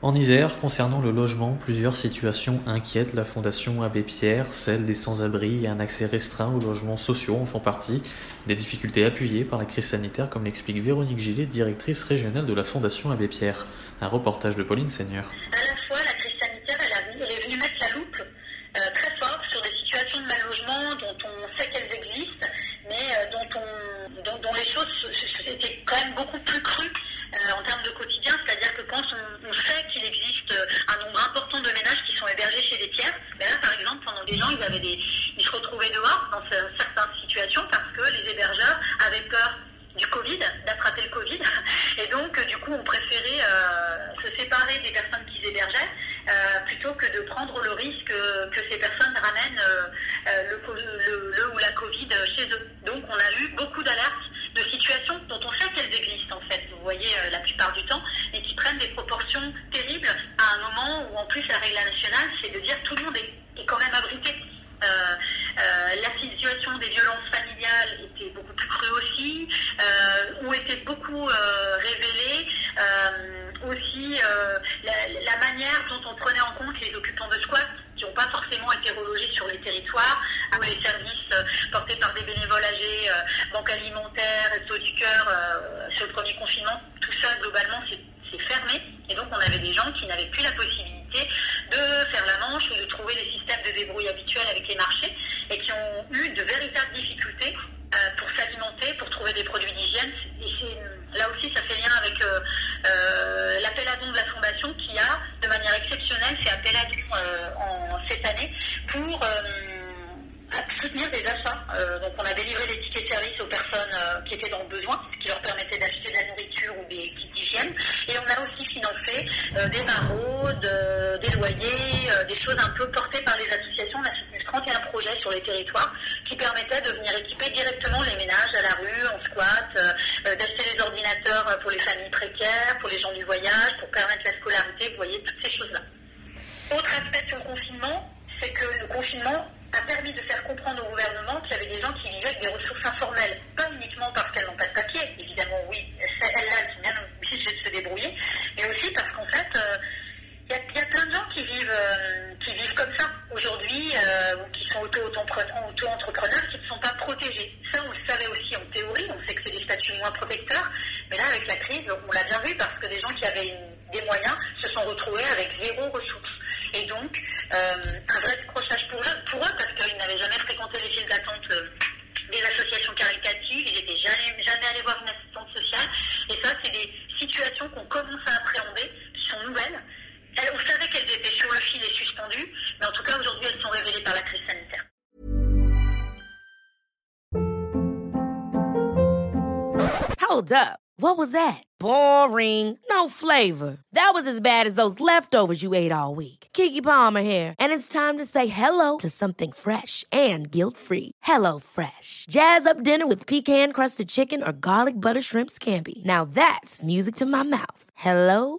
En Isère, concernant le logement, plusieurs situations inquiètent la Fondation Abbé Pierre, celle des sans-abri et un accès restreint aux logements sociaux en font partie, des difficultés appuyées par la crise sanitaire comme l'explique Véronique Gillet, directrice régionale de la Fondation Abbé Pierre. Un reportage de Pauline Seigneur. À la fois, la crise sanitaire, est venue mettre la loupe euh, très fort sur des situations de mal logement dont on sait qu'elles existent, mais euh, dont, on, dont, dont, les choses étaient quand même beaucoup plus crues euh, en termes de quotidien, mais là par exemple pendant des gens ils avaient des, ils se retrouvaient dehors dans certaines situations parce que les hébergeurs avaient peur du Covid, d'attraper le Covid, et donc du coup on préférait euh, se séparer des personnes qu'ils hébergeaient euh, plutôt que de prendre le risque que ces personnes ramènent euh, le, le, le, ou la Covid chez eux. Donc on a eu beaucoup d'alertes de situations dont on sait qu'elles existent en fait, vous voyez la plupart du temps, et qui prennent des proportions terribles à un moment où en plus la règle nationale c'est de dire tout le monde est, quand même abrité. Euh, euh, la situation des violences familiales était beaucoup plus crue aussi, euh, ont été beaucoup révélées aussi la, manière dont on prenait en compte les occupants de squat qui n'ont pas forcément été relogés sur les territoires, où les services portés par des bénévoles âgés, banque alimentaire, resto du cœur, sur le premier confinement, tout ça globalement c'est fermé. Et donc on avait des gens qui n'avaient plus la possibilité de faire la manche ou de trouver des systèmes de débrouille habituels avec les marchés et qui ont eu de véritables difficultés euh, pour s'alimenter, pour trouver des produits d'hygiène. Là aussi, ça fait lien avec euh, euh, l'appel à dons de la Fondation qui a, de manière exceptionnelle, fait appel à dons en cette année pour soutenir des achats. donc on a délivré des tickets de service aux personnes qui étaient dans le besoin, ce qui leur permettait d'acheter de la nourriture ou des kits d'hygiène. Et on a aussi financé des maraudes, des loyers, des choses un peu portées par les associations. On a soutenu 31 projets les territoires qui permettaient de venir équiper directement les ménages à la rue, en squat, euh, d'acheter des ordinateurs pour les familles précaires, pour les gens du voyage, pour permettre la scolarité, vous voyez, toutes ces choses-là. Autre aspect sur le confinement, c'est que le confinement a permis de faire comprendre au gouvernement qu'il y avait des gens qui vivaient avec des ressources informelles, pas uniquement parce qu'elles n'ont pas de papier, évidemment oui, elles-là sont bien obligées de se débrouiller, mais aussi parce qu'en fait, il euh, y, y, a plein de gens qui vivent, euh, qui vivent comme ça aujourd'hui, euh, qui sont auto-entrepreneurs, qui ne sont pas protégés. Ça, on le savait aussi en théorie, on sait que c'est des statuts moins protecteurs, mais là, avec la crise, on l'a bien vu parce que des gens qui avaient des moyens se sont retrouvés avec zéro ressources. Et donc, un vrai décrochage pour eux, parce qu'ils n'avaient jamais fréquenté les files d'attente des associations caritatives, ils n'étaient jamais, jamais allés voir une assistante sociale. Et ça, c'est des situations qu'on commence à appréhender, qui sont nouvelles. Elles, on savait qu'elles étaient sur le fil et suspendues, mais en tout cas, aujourd'hui, elles sont révélées par la crise sanitaire. Hold up. What was that? Boring. No flavor. That was as bad as those leftovers you ate all week. Kiki Palmer here, and it's time to say hello to something fresh and guilt-free. Hello Fresh. Jazz up dinner with pecan-crusted chicken or garlic butter shrimp scampi. Now that's music to my mouth. Hello